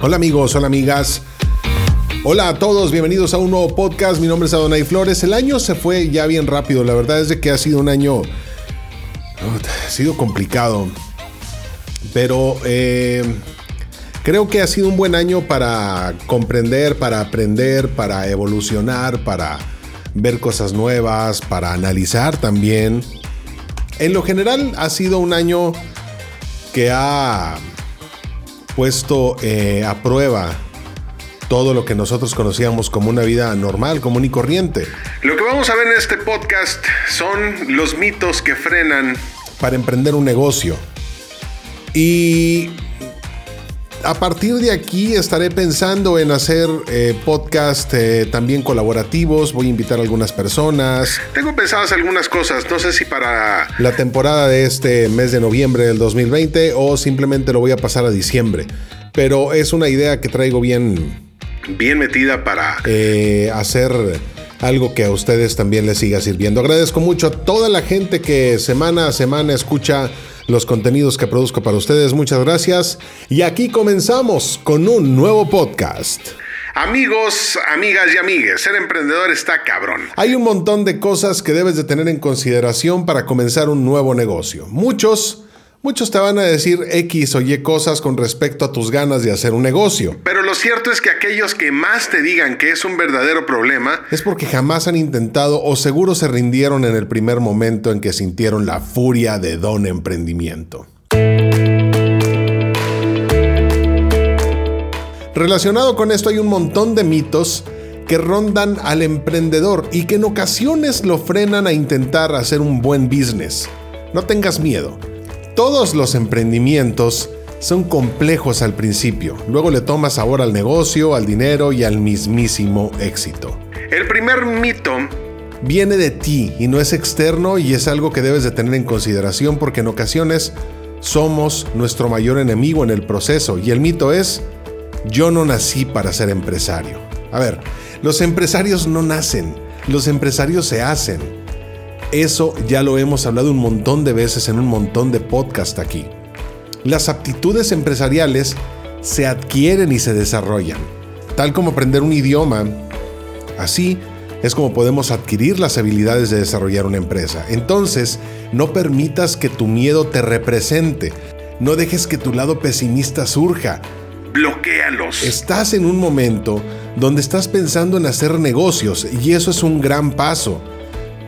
Hola amigos, hola amigas. Hola a todos, bienvenidos a un nuevo podcast. Mi nombre es Adonai Flores. El año se fue ya bien rápido. La verdad es que ha sido un año... Ha sido complicado. Pero eh, creo que ha sido un buen año para comprender, para aprender, para evolucionar, para ver cosas nuevas, para analizar también. En lo general ha sido un año que ha puesto eh, a prueba todo lo que nosotros conocíamos como una vida normal, común y corriente. Lo que vamos a ver en este podcast son los mitos que frenan para emprender un negocio. Y a partir de aquí estaré pensando en hacer eh, podcast eh, también colaborativos. Voy a invitar a algunas personas. Tengo pensadas algunas cosas. No sé si para la temporada de este mes de noviembre del 2020 o simplemente lo voy a pasar a diciembre. Pero es una idea que traigo bien. Bien metida para eh, hacer algo que a ustedes también les siga sirviendo. Agradezco mucho a toda la gente que semana a semana escucha los contenidos que produzco para ustedes. Muchas gracias. Y aquí comenzamos con un nuevo podcast. Amigos, amigas y amigues, ser emprendedor está cabrón. Hay un montón de cosas que debes de tener en consideración para comenzar un nuevo negocio. Muchos Muchos te van a decir X o Y cosas con respecto a tus ganas de hacer un negocio. Pero lo cierto es que aquellos que más te digan que es un verdadero problema es porque jamás han intentado o seguro se rindieron en el primer momento en que sintieron la furia de don emprendimiento. Relacionado con esto hay un montón de mitos que rondan al emprendedor y que en ocasiones lo frenan a intentar hacer un buen business. No tengas miedo. Todos los emprendimientos son complejos al principio, luego le tomas sabor al negocio, al dinero y al mismísimo éxito. El primer mito viene de ti y no es externo y es algo que debes de tener en consideración porque en ocasiones somos nuestro mayor enemigo en el proceso y el mito es yo no nací para ser empresario. A ver, los empresarios no nacen, los empresarios se hacen. Eso ya lo hemos hablado un montón de veces en un montón de podcast aquí. Las aptitudes empresariales se adquieren y se desarrollan, tal como aprender un idioma. Así es como podemos adquirir las habilidades de desarrollar una empresa. Entonces, no permitas que tu miedo te represente. No dejes que tu lado pesimista surja. Bloquéalos. Estás en un momento donde estás pensando en hacer negocios y eso es un gran paso.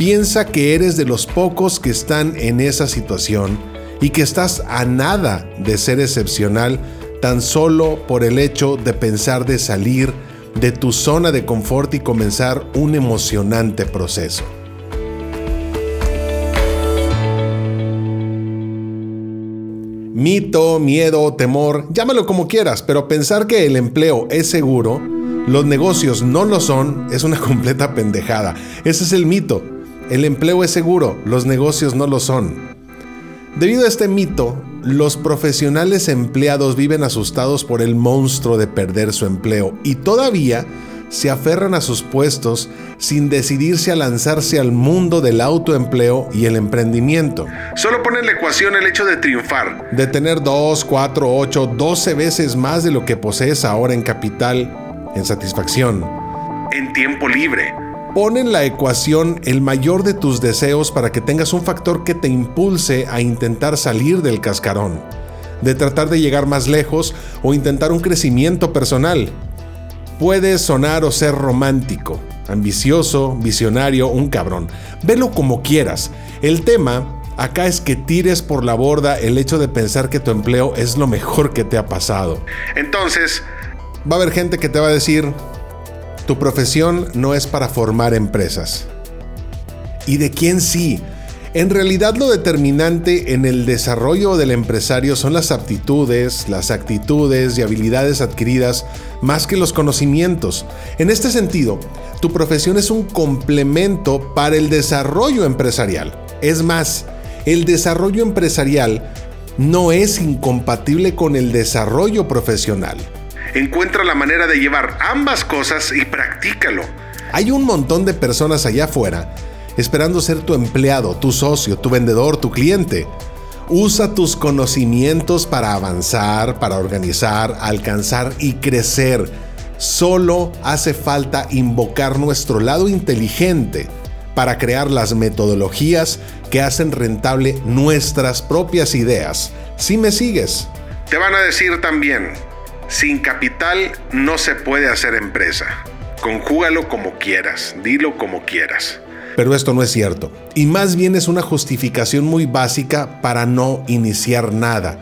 Piensa que eres de los pocos que están en esa situación y que estás a nada de ser excepcional tan solo por el hecho de pensar de salir de tu zona de confort y comenzar un emocionante proceso. Mito, miedo, temor, llámalo como quieras, pero pensar que el empleo es seguro, los negocios no lo son, es una completa pendejada. Ese es el mito. El empleo es seguro, los negocios no lo son. Debido a este mito, los profesionales empleados viven asustados por el monstruo de perder su empleo y todavía se aferran a sus puestos sin decidirse a lanzarse al mundo del autoempleo y el emprendimiento. Solo pone en la ecuación el hecho de triunfar. De tener 2, 4, 8, 12 veces más de lo que posees ahora en capital, en satisfacción. En tiempo libre Pon en la ecuación el mayor de tus deseos para que tengas un factor que te impulse a intentar salir del cascarón, de tratar de llegar más lejos o intentar un crecimiento personal. Puedes sonar o ser romántico, ambicioso, visionario, un cabrón. Velo como quieras. El tema acá es que tires por la borda el hecho de pensar que tu empleo es lo mejor que te ha pasado. Entonces, va a haber gente que te va a decir, tu profesión no es para formar empresas. ¿Y de quién sí? En realidad lo determinante en el desarrollo del empresario son las aptitudes, las actitudes y habilidades adquiridas más que los conocimientos. En este sentido, tu profesión es un complemento para el desarrollo empresarial. Es más, el desarrollo empresarial no es incompatible con el desarrollo profesional. Encuentra la manera de llevar ambas cosas y practícalo. Hay un montón de personas allá afuera esperando ser tu empleado, tu socio, tu vendedor, tu cliente. Usa tus conocimientos para avanzar, para organizar, alcanzar y crecer. Solo hace falta invocar nuestro lado inteligente para crear las metodologías que hacen rentable nuestras propias ideas. Si me sigues. Te van a decir también, sin capital no se puede hacer empresa. Conjúgalo como quieras, dilo como quieras. Pero esto no es cierto, y más bien es una justificación muy básica para no iniciar nada.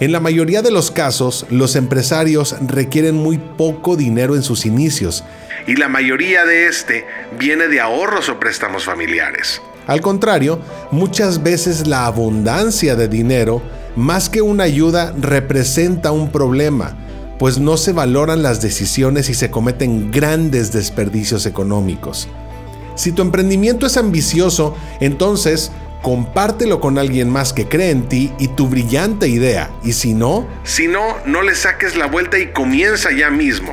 En la mayoría de los casos, los empresarios requieren muy poco dinero en sus inicios. Y la mayoría de este viene de ahorros o préstamos familiares. Al contrario, muchas veces la abundancia de dinero, más que una ayuda, representa un problema, pues no se valoran las decisiones y se cometen grandes desperdicios económicos. Si tu emprendimiento es ambicioso, entonces compártelo con alguien más que cree en ti y tu brillante idea. Y si no... Si no, no le saques la vuelta y comienza ya mismo.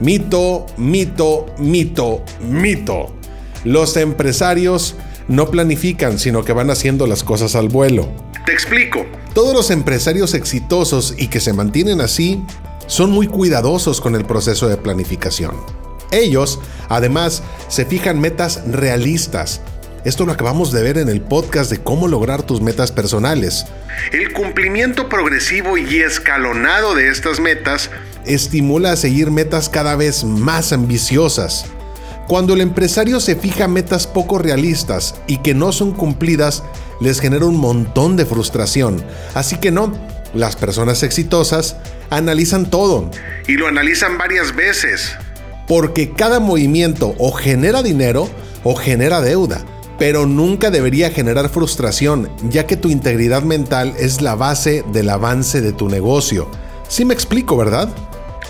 Mito, mito, mito, mito. Los empresarios no planifican, sino que van haciendo las cosas al vuelo. Te explico. Todos los empresarios exitosos y que se mantienen así son muy cuidadosos con el proceso de planificación. Ellos, además, se fijan metas realistas. Esto lo acabamos de ver en el podcast de cómo lograr tus metas personales. El cumplimiento progresivo y escalonado de estas metas estimula a seguir metas cada vez más ambiciosas. Cuando el empresario se fija metas poco realistas y que no son cumplidas, les genera un montón de frustración. Así que no, las personas exitosas analizan todo. Y lo analizan varias veces porque cada movimiento o genera dinero o genera deuda, pero nunca debería generar frustración, ya que tu integridad mental es la base del avance de tu negocio. Sí me explico, ¿verdad?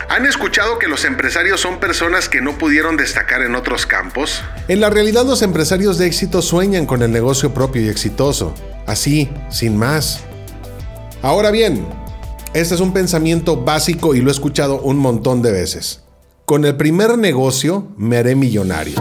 ¿Han escuchado que los empresarios son personas que no pudieron destacar en otros campos? En la realidad los empresarios de éxito sueñan con el negocio propio y exitoso, así, sin más. Ahora bien, este es un pensamiento básico y lo he escuchado un montón de veces. Con el primer negocio me haré millonario.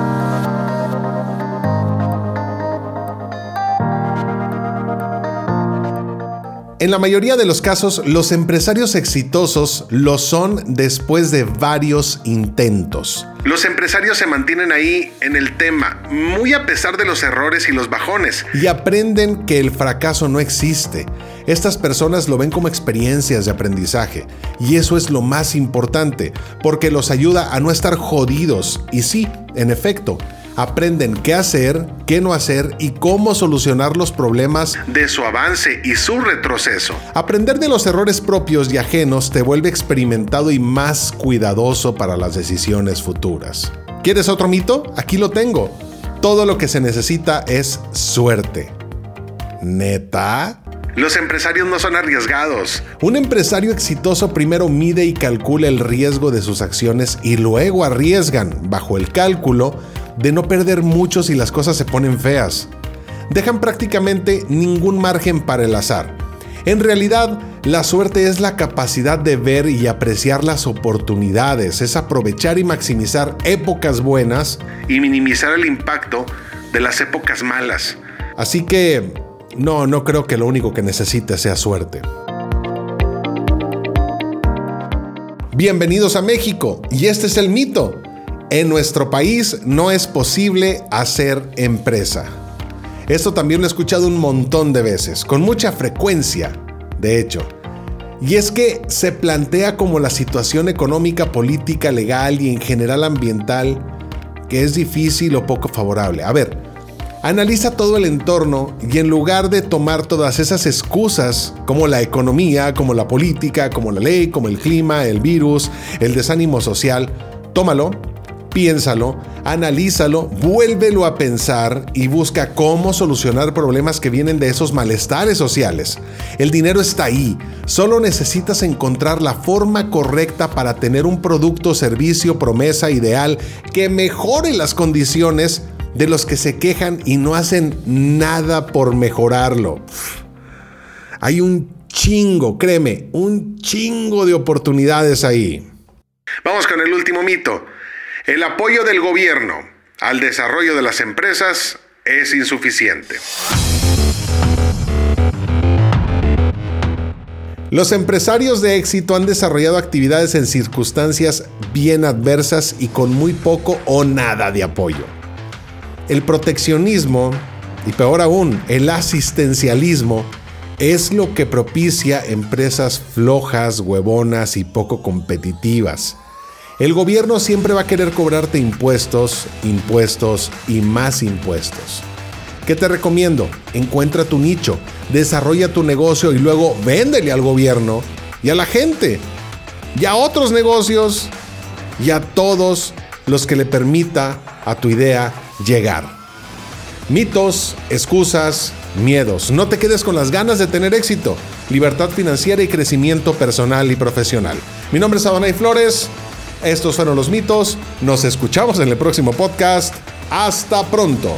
En la mayoría de los casos, los empresarios exitosos lo son después de varios intentos. Los empresarios se mantienen ahí en el tema, muy a pesar de los errores y los bajones. Y aprenden que el fracaso no existe. Estas personas lo ven como experiencias de aprendizaje. Y eso es lo más importante, porque los ayuda a no estar jodidos. Y sí, en efecto, aprenden qué hacer, qué no hacer y cómo solucionar los problemas de su avance y su retroceso. Aprender de los errores propios y ajenos te vuelve experimentado y más cuidadoso para las decisiones futuras. ¿Quieres otro mito? Aquí lo tengo. Todo lo que se necesita es suerte. ¿Neta? Los empresarios no son arriesgados. Un empresario exitoso primero mide y calcula el riesgo de sus acciones y luego arriesgan, bajo el cálculo, de no perder mucho si las cosas se ponen feas. Dejan prácticamente ningún margen para el azar. En realidad, la suerte es la capacidad de ver y apreciar las oportunidades, es aprovechar y maximizar épocas buenas y minimizar el impacto de las épocas malas. Así que, no, no creo que lo único que necesites sea suerte. Bienvenidos a México, y este es el mito. En nuestro país no es posible hacer empresa. Esto también lo he escuchado un montón de veces, con mucha frecuencia, de hecho. Y es que se plantea como la situación económica, política, legal y en general ambiental que es difícil o poco favorable. A ver, analiza todo el entorno y en lugar de tomar todas esas excusas como la economía, como la política, como la ley, como el clima, el virus, el desánimo social, tómalo piénsalo, analízalo, vuélvelo a pensar y busca cómo solucionar problemas que vienen de esos malestares sociales. El dinero está ahí, solo necesitas encontrar la forma correcta para tener un producto, servicio, promesa ideal que mejore las condiciones de los que se quejan y no hacen nada por mejorarlo. Hay un chingo, créeme, un chingo de oportunidades ahí. Vamos con el último mito. El apoyo del gobierno al desarrollo de las empresas es insuficiente. Los empresarios de éxito han desarrollado actividades en circunstancias bien adversas y con muy poco o nada de apoyo. El proteccionismo, y peor aún, el asistencialismo, es lo que propicia empresas flojas, huevonas y poco competitivas. El gobierno siempre va a querer cobrarte impuestos, impuestos y más impuestos. ¿Qué te recomiendo? Encuentra tu nicho, desarrolla tu negocio y luego véndele al gobierno y a la gente y a otros negocios y a todos los que le permita a tu idea llegar. Mitos, excusas, miedos. No te quedes con las ganas de tener éxito, libertad financiera y crecimiento personal y profesional. Mi nombre es Adonai Flores. Estos fueron los mitos. Nos escuchamos en el próximo podcast. Hasta pronto.